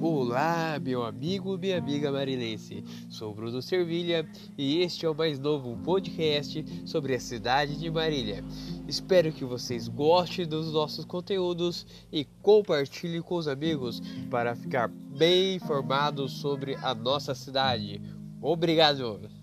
Olá, meu amigo, minha amiga marinense. Sou Bruno Servilha e este é o mais novo podcast sobre a cidade de Marília. Espero que vocês gostem dos nossos conteúdos e compartilhem com os amigos para ficar bem informados sobre a nossa cidade. Obrigado!